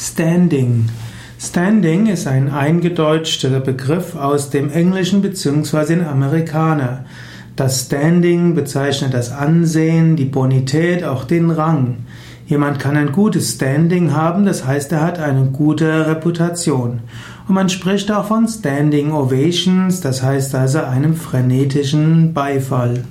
Standing. Standing ist ein eingedeutschter Begriff aus dem Englischen bzw. den Amerikaner. Das Standing bezeichnet das Ansehen, die Bonität, auch den Rang. Jemand kann ein gutes Standing haben, das heißt, er hat eine gute Reputation. Und man spricht auch von Standing Ovations, das heißt also einem frenetischen Beifall.